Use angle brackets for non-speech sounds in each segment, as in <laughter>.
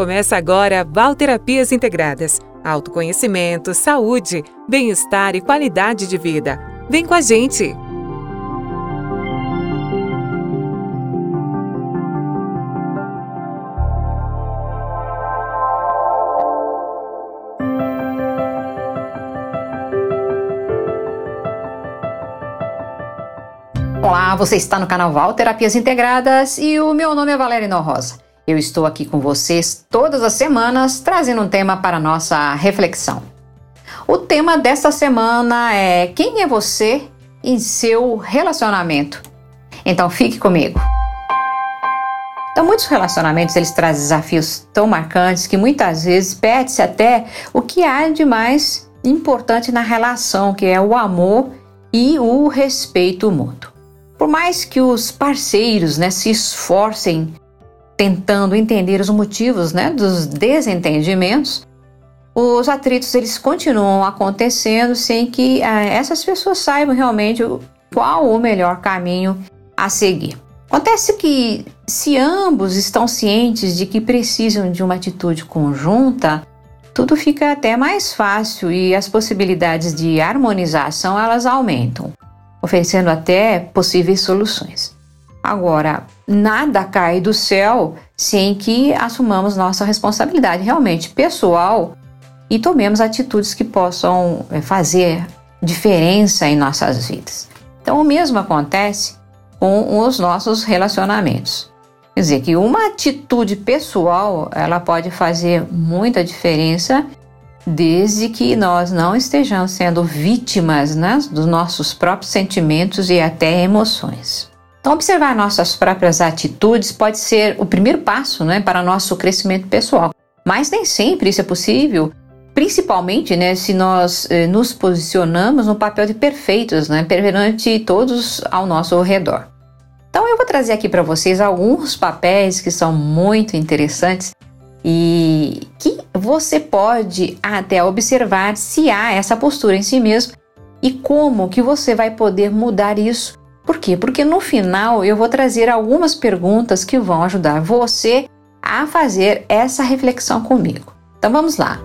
Começa agora Valterapias Integradas. Autoconhecimento, saúde, bem-estar e qualidade de vida. Vem com a gente! Olá, você está no canal Val Terapias Integradas e o meu nome é Valéria Rosa. Eu estou aqui com vocês todas as semanas trazendo um tema para nossa reflexão. O tema desta semana é quem é você em seu relacionamento. Então fique comigo. Então muitos relacionamentos eles trazem desafios tão marcantes que muitas vezes perde-se até o que há de mais importante na relação, que é o amor e o respeito mútuo. Por mais que os parceiros né, se esforcem tentando entender os motivos né, dos desentendimentos, os atritos eles continuam acontecendo sem que ah, essas pessoas saibam realmente qual o melhor caminho a seguir. Acontece que, se ambos estão cientes de que precisam de uma atitude conjunta, tudo fica até mais fácil e as possibilidades de harmonização elas aumentam oferecendo até possíveis soluções. Agora, nada cai do céu sem que assumamos nossa responsabilidade realmente pessoal e tomemos atitudes que possam eh, fazer diferença em nossas vidas. Então, o mesmo acontece com os nossos relacionamentos. Quer dizer que uma atitude pessoal ela pode fazer muita diferença desde que nós não estejamos sendo vítimas né, dos nossos próprios sentimentos e até emoções. Então, observar nossas próprias atitudes pode ser o primeiro passo né, para nosso crescimento pessoal, mas nem sempre isso é possível, principalmente né, se nós eh, nos posicionamos no papel de perfeitos né, perante todos ao nosso redor. Então, eu vou trazer aqui para vocês alguns papéis que são muito interessantes e que você pode até observar se há essa postura em si mesmo e como que você vai poder mudar isso. Por quê? Porque no final eu vou trazer algumas perguntas que vão ajudar você a fazer essa reflexão comigo. Então vamos lá.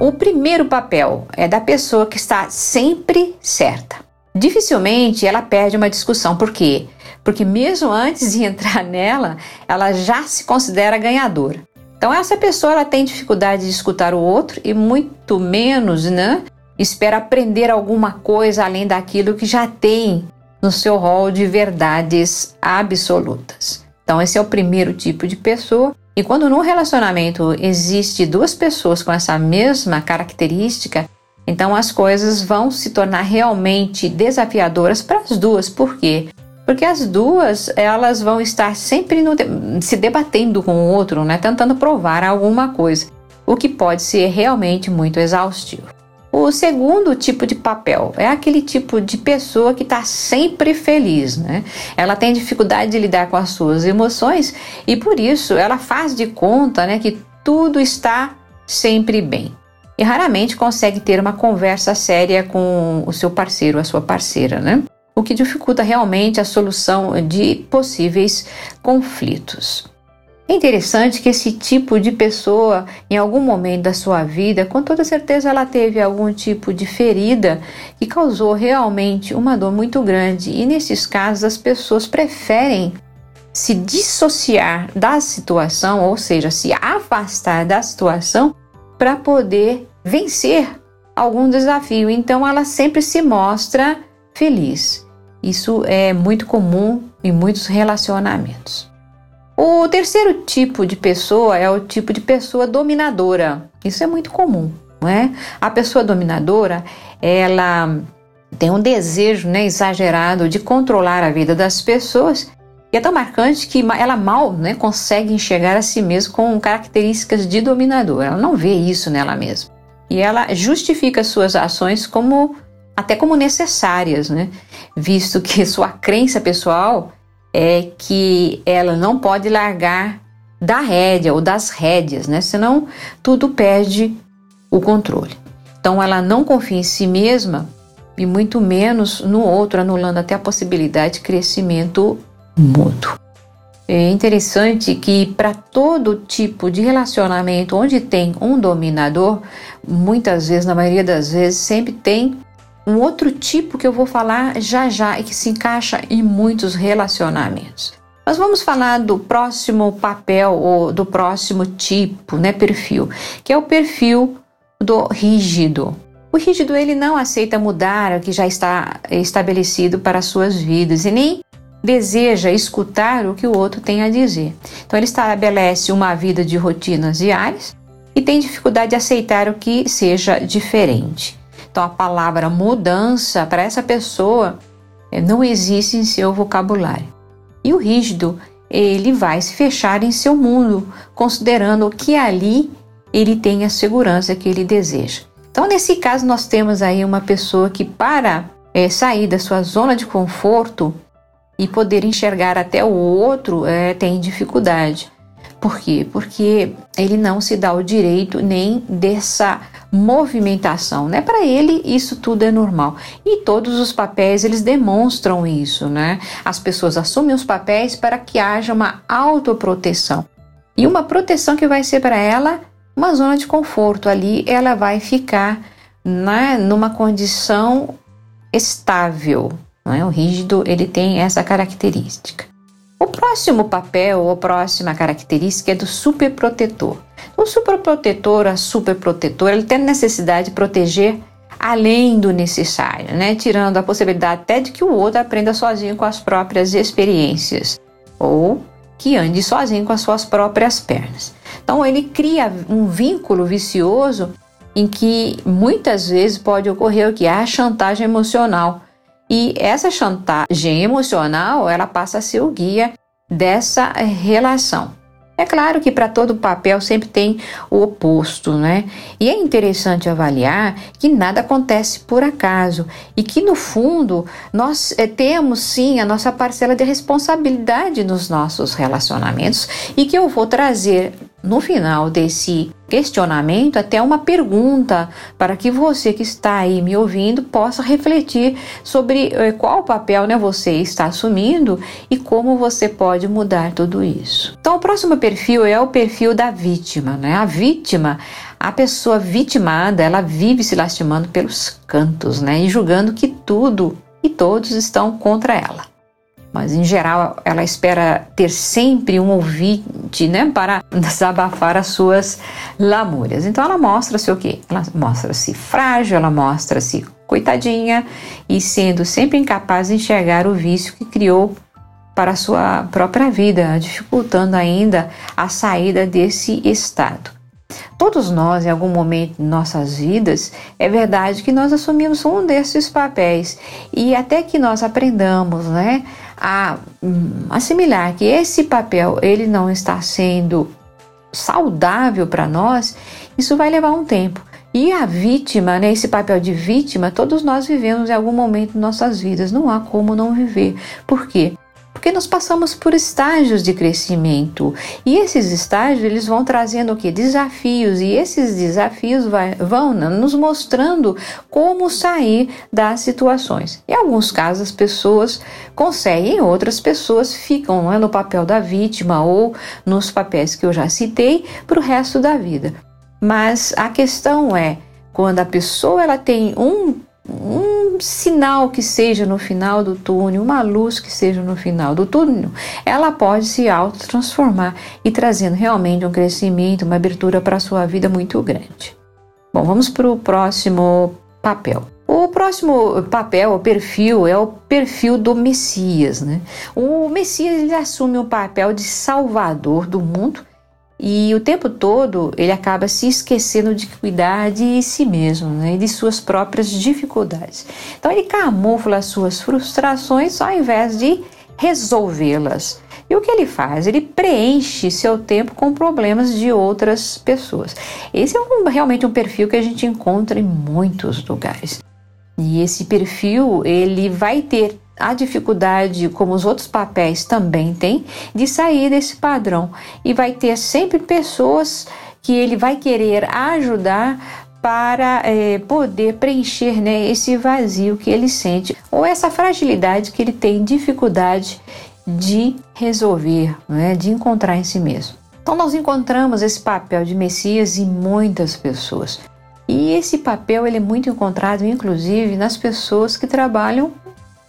O primeiro papel é da pessoa que está sempre certa. Dificilmente ela perde uma discussão, por quê? Porque mesmo antes de entrar <laughs> nela, ela já se considera ganhadora. Então essa pessoa ela tem dificuldade de escutar o outro e muito menos, né, espera aprender alguma coisa além daquilo que já tem no seu rol de verdades absolutas. Então esse é o primeiro tipo de pessoa. E quando no relacionamento existe duas pessoas com essa mesma característica, então as coisas vão se tornar realmente desafiadoras para as duas. Por quê? Porque as duas, elas vão estar sempre no, se debatendo com o outro, né, tentando provar alguma coisa, o que pode ser realmente muito exaustivo. O segundo tipo de papel é aquele tipo de pessoa que está sempre feliz, né? Ela tem dificuldade de lidar com as suas emoções e por isso ela faz de conta, né, que tudo está sempre bem. E raramente consegue ter uma conversa séria com o seu parceiro, a sua parceira, né? o que dificulta realmente a solução de possíveis conflitos. É interessante que esse tipo de pessoa, em algum momento da sua vida, com toda certeza ela teve algum tipo de ferida que causou realmente uma dor muito grande, e nesses casos as pessoas preferem se dissociar da situação, ou seja, se afastar da situação para poder vencer algum desafio. Então ela sempre se mostra feliz. Isso é muito comum em muitos relacionamentos. O terceiro tipo de pessoa é o tipo de pessoa dominadora. Isso é muito comum, não é? A pessoa dominadora, ela tem um desejo né, exagerado de controlar a vida das pessoas e é tão marcante que ela mal né, consegue enxergar a si mesma com características de dominadora. Ela não vê isso nela mesma. E ela justifica suas ações como até como necessárias, né? Visto que sua crença pessoal é que ela não pode largar da rédea ou das rédeas, né? Senão tudo perde o controle. Então ela não confia em si mesma e muito menos no outro, anulando até a possibilidade de crescimento mútuo. É interessante que para todo tipo de relacionamento onde tem um dominador, muitas vezes, na maioria das vezes, sempre tem um outro tipo que eu vou falar já já e que se encaixa em muitos relacionamentos. Mas vamos falar do próximo papel ou do próximo tipo, né, perfil, que é o perfil do rígido. O rígido ele não aceita mudar o que já está estabelecido para as suas vidas e nem deseja escutar o que o outro tem a dizer. Então ele estabelece uma vida de rotinas diárias e tem dificuldade de aceitar o que seja diferente. Então a palavra mudança para essa pessoa eh, não existe em seu vocabulário. E o rígido, ele vai se fechar em seu mundo, considerando que ali ele tem a segurança que ele deseja. Então, nesse caso, nós temos aí uma pessoa que, para é, sair da sua zona de conforto e poder enxergar até o outro, é, tem dificuldade. Por quê? Porque ele não se dá o direito nem dessa movimentação, né? Para ele isso tudo é normal. E todos os papéis eles demonstram isso, né? As pessoas assumem os papéis para que haja uma autoproteção. E uma proteção que vai ser para ela uma zona de conforto. Ali ela vai ficar né, numa condição estável. Né? O rígido ele tem essa característica. O próximo papel ou próxima característica é do superprotetor. O superprotetor, a superprotetora, ele tem necessidade de proteger além do necessário, né? tirando a possibilidade até de que o outro aprenda sozinho com as próprias experiências ou que ande sozinho com as suas próprias pernas. Então ele cria um vínculo vicioso em que muitas vezes pode ocorrer o que a chantagem emocional e essa chantagem emocional, ela passa a ser o guia dessa relação. É claro que para todo papel sempre tem o oposto, né? E é interessante avaliar que nada acontece por acaso e que no fundo nós é, temos sim a nossa parcela de responsabilidade nos nossos relacionamentos e que eu vou trazer no final desse questionamento até uma pergunta para que você que está aí me ouvindo possa refletir sobre eh, qual papel né, você está assumindo e como você pode mudar tudo isso. Então, o próximo perfil é o perfil da vítima. Né? A vítima, a pessoa vitimada, ela vive se lastimando pelos cantos né? e julgando que tudo e todos estão contra ela mas em geral ela espera ter sempre um ouvinte, né, para desabafar as suas lamúrias. Então ela mostra-se o quê? Ela mostra-se frágil, ela mostra-se coitadinha e sendo sempre incapaz de enxergar o vício que criou para a sua própria vida, dificultando ainda a saída desse estado. Todos nós, em algum momento de nossas vidas, é verdade que nós assumimos um desses papéis e até que nós aprendamos, né, a assimilar que esse papel ele não está sendo saudável para nós, isso vai levar um tempo. E a vítima, né, esse papel de vítima, todos nós vivemos em algum momento de nossas vidas, não há como não viver. Por quê? Porque nós passamos por estágios de crescimento e esses estágios eles vão trazendo o que desafios e esses desafios vai, vão nos mostrando como sair das situações. Em alguns casos as pessoas conseguem, outras pessoas ficam é, no papel da vítima ou nos papéis que eu já citei para o resto da vida. Mas a questão é quando a pessoa ela tem um um sinal que seja no final do túnel, uma luz que seja no final do túnel, ela pode se autotransformar e trazendo realmente um crescimento, uma abertura para a sua vida muito grande. Bom, vamos para o próximo papel. O próximo papel, o perfil, é o perfil do Messias. Né? O Messias ele assume o papel de salvador do mundo e o tempo todo ele acaba se esquecendo de cuidar de si mesmo né, e de suas próprias dificuldades. Então ele camufla as suas frustrações ao invés de resolvê-las. E o que ele faz? Ele preenche seu tempo com problemas de outras pessoas. Esse é um, realmente um perfil que a gente encontra em muitos lugares. E esse perfil ele vai ter a dificuldade, como os outros papéis também têm, de sair desse padrão. E vai ter sempre pessoas que ele vai querer ajudar para é, poder preencher né, esse vazio que ele sente ou essa fragilidade que ele tem dificuldade de resolver, né, de encontrar em si mesmo. Então nós encontramos esse papel de Messias em muitas pessoas. E esse papel ele é muito encontrado, inclusive, nas pessoas que trabalham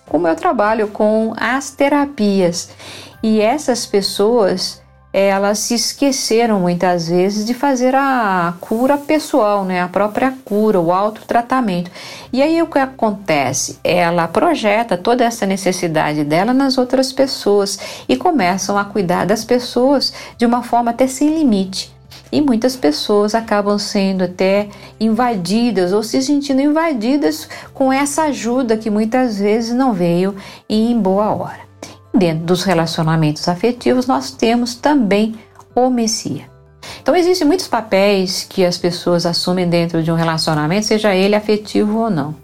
como eu trabalho com as terapias. E essas pessoas elas se esqueceram muitas vezes de fazer a cura pessoal, né? a própria cura, o autotratamento. E aí o que acontece? Ela projeta toda essa necessidade dela nas outras pessoas e começam a cuidar das pessoas de uma forma até sem limite. E muitas pessoas acabam sendo até invadidas ou se sentindo invadidas com essa ajuda que muitas vezes não veio em boa hora. Dentro dos relacionamentos afetivos, nós temos também o Messias. Então, existem muitos papéis que as pessoas assumem dentro de um relacionamento, seja ele afetivo ou não.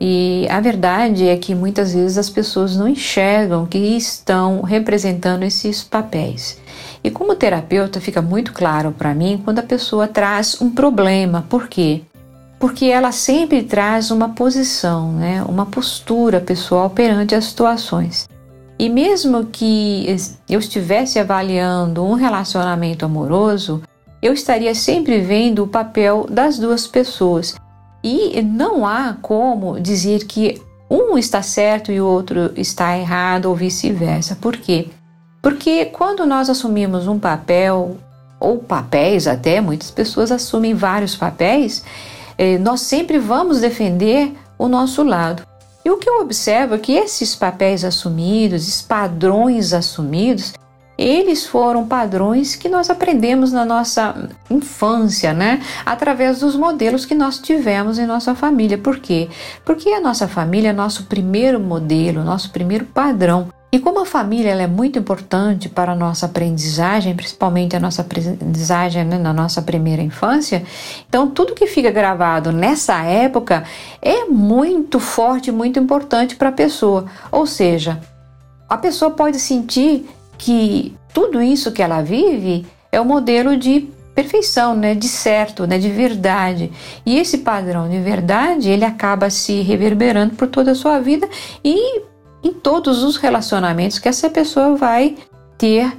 E a verdade é que muitas vezes as pessoas não enxergam que estão representando esses papéis. E como terapeuta, fica muito claro para mim quando a pessoa traz um problema. Por quê? Porque ela sempre traz uma posição, né? uma postura pessoal perante as situações. E mesmo que eu estivesse avaliando um relacionamento amoroso, eu estaria sempre vendo o papel das duas pessoas. E não há como dizer que um está certo e o outro está errado ou vice-versa. Por quê? Porque quando nós assumimos um papel, ou papéis até, muitas pessoas assumem vários papéis, eh, nós sempre vamos defender o nosso lado. E o que eu observo é que esses papéis assumidos, esses padrões assumidos, eles foram padrões que nós aprendemos na nossa infância, né? Através dos modelos que nós tivemos em nossa família. Por quê? Porque a nossa família é nosso primeiro modelo, nosso primeiro padrão. E como a família é muito importante para a nossa aprendizagem, principalmente a nossa aprendizagem né, na nossa primeira infância, então tudo que fica gravado nessa época é muito forte, muito importante para a pessoa. Ou seja, a pessoa pode sentir que tudo isso que ela vive é o um modelo de perfeição, né, de certo, né, de verdade. E esse padrão de verdade, ele acaba se reverberando por toda a sua vida e em todos os relacionamentos que essa pessoa vai ter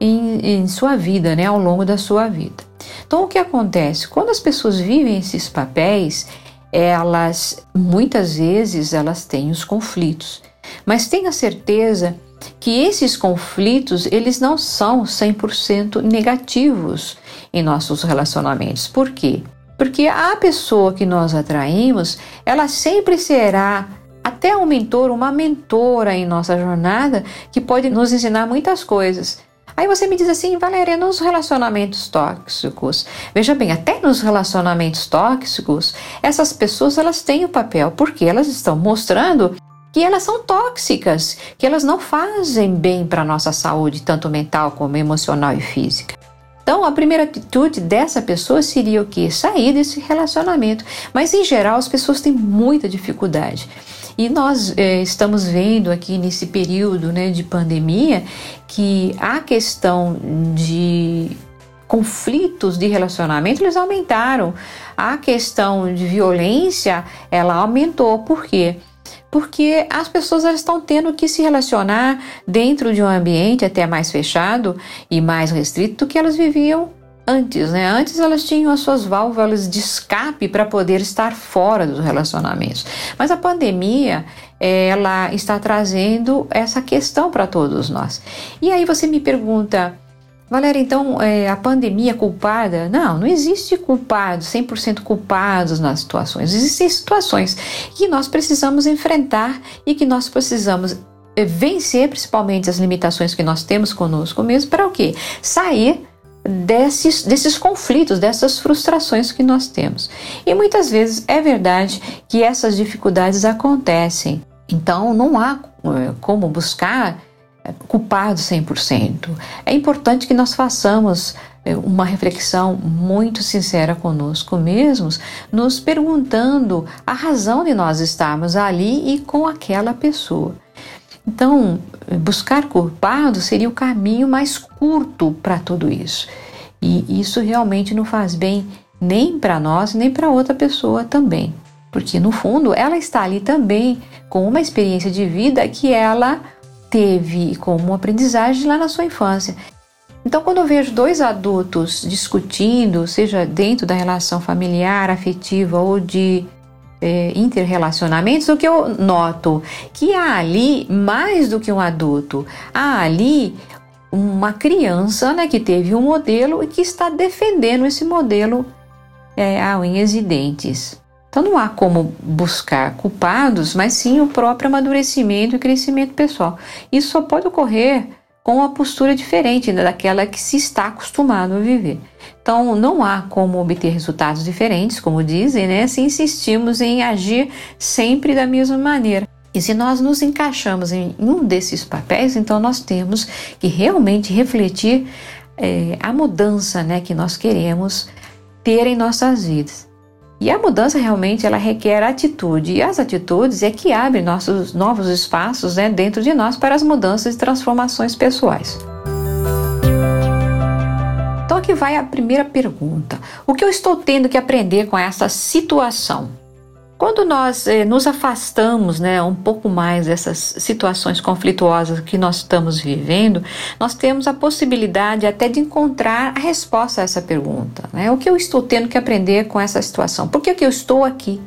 em, em sua vida, né, ao longo da sua vida. Então, o que acontece? Quando as pessoas vivem esses papéis, elas muitas vezes elas têm os conflitos, mas tenha certeza que esses conflitos eles não são 100% negativos em nossos relacionamentos. Por quê? Porque a pessoa que nós atraímos, ela sempre será até um mentor, uma mentora em nossa jornada que pode nos ensinar muitas coisas. Aí você me diz assim, Valéria, nos relacionamentos tóxicos, veja bem, até nos relacionamentos tóxicos, essas pessoas elas têm o papel, porque elas estão mostrando que elas são tóxicas, que elas não fazem bem para a nossa saúde, tanto mental como emocional e física. Então, a primeira atitude dessa pessoa seria o que? Sair desse relacionamento. Mas, em geral, as pessoas têm muita dificuldade. E nós é, estamos vendo aqui nesse período né, de pandemia que a questão de conflitos de relacionamento eles aumentaram. A questão de violência ela aumentou. Por quê? porque as pessoas elas estão tendo que se relacionar dentro de um ambiente até mais fechado e mais restrito do que elas viviam antes, né? Antes elas tinham as suas válvulas de escape para poder estar fora dos relacionamentos. Mas a pandemia, ela está trazendo essa questão para todos nós. E aí você me pergunta, Valéria, então é, a pandemia é culpada? Não, não existe culpados, 100% culpados nas situações. Existem situações que nós precisamos enfrentar e que nós precisamos é, vencer, principalmente as limitações que nós temos conosco mesmo, para o quê? Sair desses, desses conflitos, dessas frustrações que nós temos. E muitas vezes é verdade que essas dificuldades acontecem. Então não há é, como buscar culpado 100%. É importante que nós façamos é, uma reflexão muito sincera conosco mesmos, nos perguntando a razão de nós estarmos ali e com aquela pessoa. Então, buscar culpado seria o caminho mais curto para tudo isso. E isso realmente não faz bem nem para nós, nem para outra pessoa também. Porque no fundo ela está ali também com uma experiência de vida que ela teve como aprendizagem lá na sua infância. Então, quando eu vejo dois adultos discutindo, seja dentro da relação familiar, afetiva ou de é, interrelacionamentos, o que eu noto que há ali mais do que um adulto, há ali uma criança né, que teve um modelo e que está defendendo esse modelo é, a unhas e dentes. Então não há como buscar culpados, mas sim o próprio amadurecimento e crescimento pessoal. Isso só pode ocorrer com uma postura diferente daquela que se está acostumado a viver. Então, não há como obter resultados diferentes, como dizem, né, se insistimos em agir sempre da mesma maneira. E se nós nos encaixamos em um desses papéis, então nós temos que realmente refletir é, a mudança né, que nós queremos ter em nossas vidas. E a mudança realmente ela requer atitude, e as atitudes é que abrem nossos novos espaços né, dentro de nós para as mudanças e transformações pessoais. Então aqui vai a primeira pergunta: o que eu estou tendo que aprender com essa situação? Quando nós eh, nos afastamos né, um pouco mais dessas situações conflituosas que nós estamos vivendo, nós temos a possibilidade até de encontrar a resposta a essa pergunta. Né? O que eu estou tendo que aprender com essa situação? Por que, que eu estou aqui?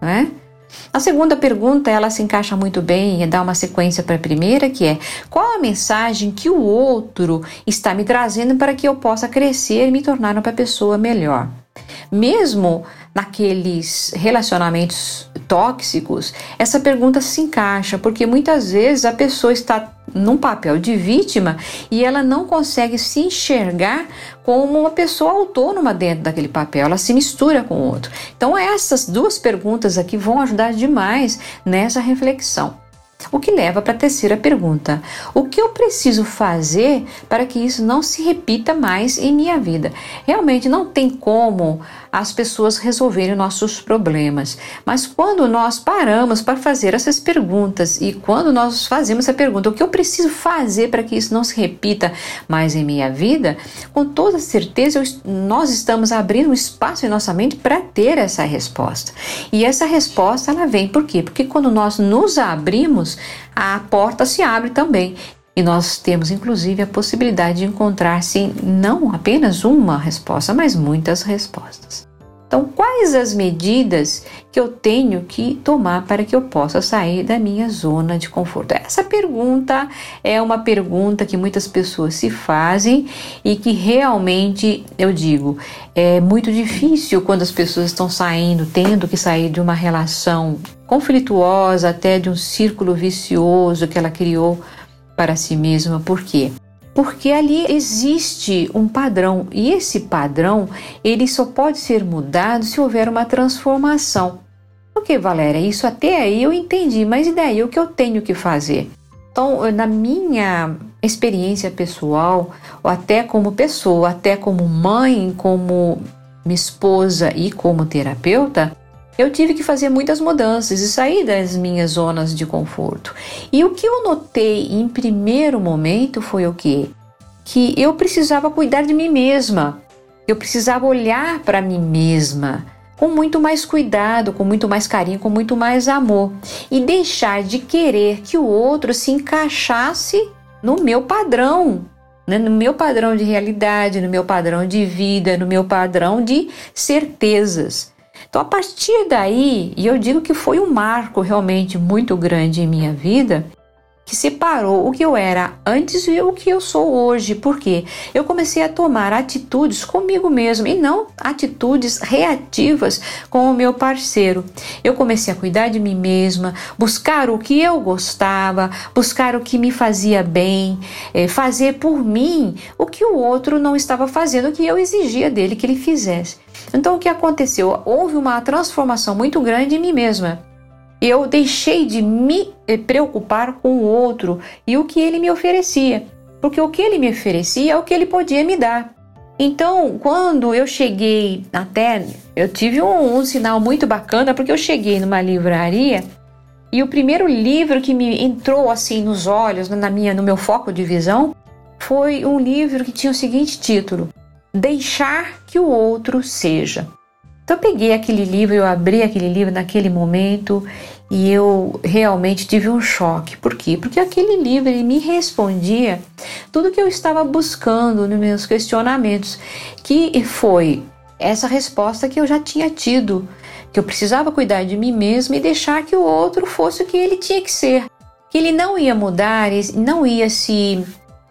Né? A segunda pergunta, ela se encaixa muito bem e dá uma sequência para a primeira, que é: qual a mensagem que o outro está me trazendo para que eu possa crescer e me tornar uma pessoa melhor? Mesmo naqueles relacionamentos tóxicos, essa pergunta se encaixa, porque muitas vezes a pessoa está num papel de vítima e ela não consegue se enxergar como uma pessoa autônoma dentro daquele papel, ela se mistura com o outro. Então, essas duas perguntas aqui vão ajudar demais nessa reflexão. O que leva para a terceira pergunta: o que eu preciso fazer para que isso não se repita mais em minha vida? Realmente não tem como as pessoas resolverem nossos problemas, mas quando nós paramos para fazer essas perguntas e quando nós fazemos essa pergunta: o que eu preciso fazer para que isso não se repita mais em minha vida? Com toda certeza, nós estamos abrindo um espaço em nossa mente para ter essa resposta. E essa resposta ela vem por quê? Porque quando nós nos abrimos, a porta se abre também. E nós temos inclusive a possibilidade de encontrar, sim, não apenas uma resposta, mas muitas respostas. Então, quais as medidas que eu tenho que tomar para que eu possa sair da minha zona de conforto? Essa pergunta é uma pergunta que muitas pessoas se fazem e que realmente, eu digo, é muito difícil quando as pessoas estão saindo, tendo que sair de uma relação conflituosa, até de um círculo vicioso que ela criou para si mesma. Por quê? Porque ali existe um padrão e esse padrão ele só pode ser mudado se houver uma transformação. Ok, Valéria, isso até aí eu entendi, mas e daí o que eu tenho que fazer? Então, na minha experiência pessoal, ou até como pessoa, até como mãe, como minha esposa e como terapeuta, eu tive que fazer muitas mudanças e sair das minhas zonas de conforto. E o que eu notei em primeiro momento foi o que? Que eu precisava cuidar de mim mesma. Eu precisava olhar para mim mesma com muito mais cuidado, com muito mais carinho, com muito mais amor e deixar de querer que o outro se encaixasse no meu padrão, né? no meu padrão de realidade, no meu padrão de vida, no meu padrão de certezas. Então, a partir daí, e eu digo que foi um marco realmente muito grande em minha vida, que separou o que eu era antes e o que eu sou hoje. Porque eu comecei a tomar atitudes comigo mesmo e não atitudes reativas com o meu parceiro. Eu comecei a cuidar de mim mesma, buscar o que eu gostava, buscar o que me fazia bem, eh, fazer por mim o que o outro não estava fazendo, o que eu exigia dele que ele fizesse. Então o que aconteceu? Houve uma transformação muito grande em mim mesma eu deixei de me eh, preocupar com o outro e o que ele me oferecia, porque o que ele me oferecia é o que ele podia me dar. Então, quando eu cheguei até, eu tive um, um sinal muito bacana, porque eu cheguei numa livraria e o primeiro livro que me entrou assim nos olhos, na minha, no meu foco de visão, foi um livro que tinha o seguinte título: Deixar que o outro seja. Então eu peguei aquele livro, eu abri aquele livro naquele momento E eu realmente tive um choque. Por quê? Porque aquele livro ele me respondia tudo que eu estava buscando nos meus questionamentos, que foi essa resposta que eu já tinha tido, que eu precisava cuidar de mim mesma e deixar que o outro fosse o que ele tinha que ser, que ele não ia mudar, não ia se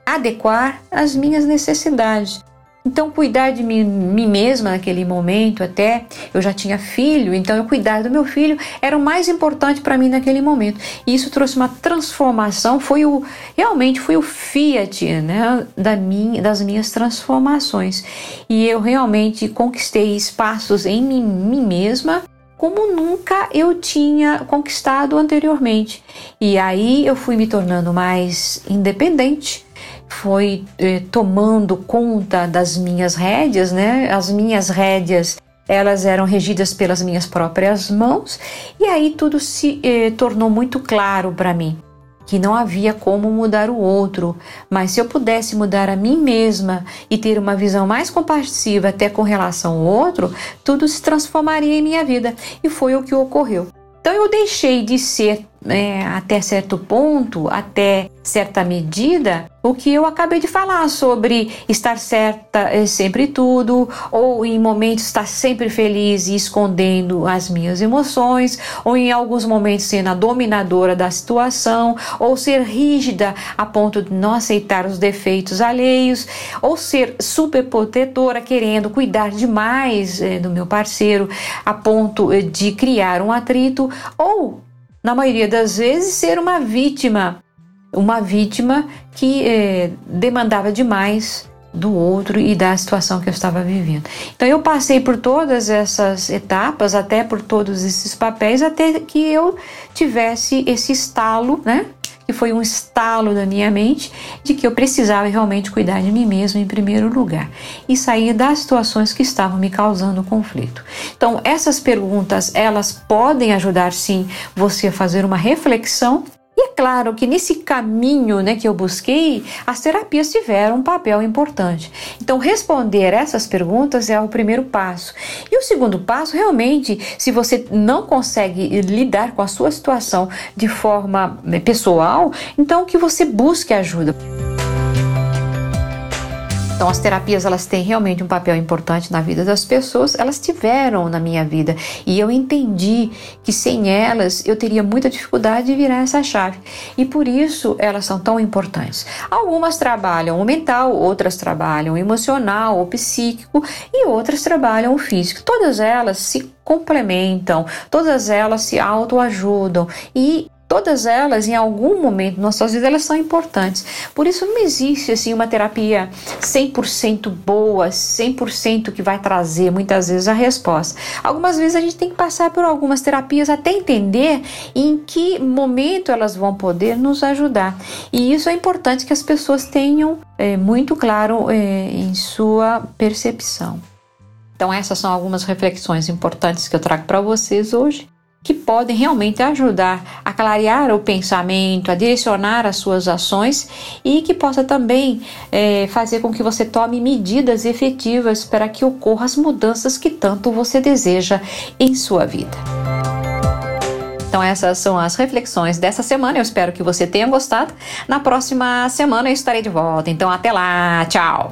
adequar às minhas necessidades. Então, cuidar de mim, mim, mesma naquele momento, até eu já tinha filho, então eu cuidar do meu filho era o mais importante para mim naquele momento. E isso trouxe uma transformação, foi o realmente foi o fiat, né, da minha, das minhas transformações. E eu realmente conquistei espaços em mim, mim mesma como nunca eu tinha conquistado anteriormente. E aí eu fui me tornando mais independente foi eh, tomando conta das minhas rédeas, né? As minhas rédeas elas eram regidas pelas minhas próprias mãos e aí tudo se eh, tornou muito claro para mim que não havia como mudar o outro, mas se eu pudesse mudar a mim mesma e ter uma visão mais compassiva até com relação ao outro, tudo se transformaria em minha vida e foi o que ocorreu. Então eu deixei de ser é, até certo ponto, até certa medida, o que eu acabei de falar sobre estar certa é sempre tudo, ou em momentos estar sempre feliz e escondendo as minhas emoções, ou em alguns momentos sendo a dominadora da situação, ou ser rígida a ponto de não aceitar os defeitos alheios, ou ser superprotetora, querendo cuidar demais é, do meu parceiro a ponto é, de criar um atrito, ou na maioria das vezes, ser uma vítima, uma vítima que eh, demandava demais do outro e da situação que eu estava vivendo. Então eu passei por todas essas etapas, até por todos esses papéis, até que eu tivesse esse estalo, né? Que foi um estalo da minha mente de que eu precisava realmente cuidar de mim mesmo em primeiro lugar e sair das situações que estavam me causando conflito. Então, essas perguntas, elas podem ajudar sim você a fazer uma reflexão e é claro que nesse caminho né, que eu busquei, as terapias tiveram um papel importante. Então, responder essas perguntas é o primeiro passo. E o segundo passo, realmente, se você não consegue lidar com a sua situação de forma né, pessoal, então que você busque ajuda. Então as terapias elas têm realmente um papel importante na vida das pessoas, elas tiveram na minha vida e eu entendi que sem elas eu teria muita dificuldade de virar essa chave e por isso elas são tão importantes. Algumas trabalham o mental, outras trabalham o emocional ou psíquico e outras trabalham o físico. Todas elas se complementam, todas elas se autoajudam e Todas elas, em algum momento nossas vidas, elas são importantes. Por isso não existe assim uma terapia 100% boa, 100% que vai trazer muitas vezes a resposta. Algumas vezes a gente tem que passar por algumas terapias até entender em que momento elas vão poder nos ajudar. E isso é importante que as pessoas tenham é, muito claro é, em sua percepção. Então essas são algumas reflexões importantes que eu trago para vocês hoje que podem realmente ajudar a clarear o pensamento, a direcionar as suas ações e que possa também é, fazer com que você tome medidas efetivas para que ocorram as mudanças que tanto você deseja em sua vida. Então essas são as reflexões dessa semana. Eu espero que você tenha gostado. Na próxima semana eu estarei de volta. Então até lá, tchau.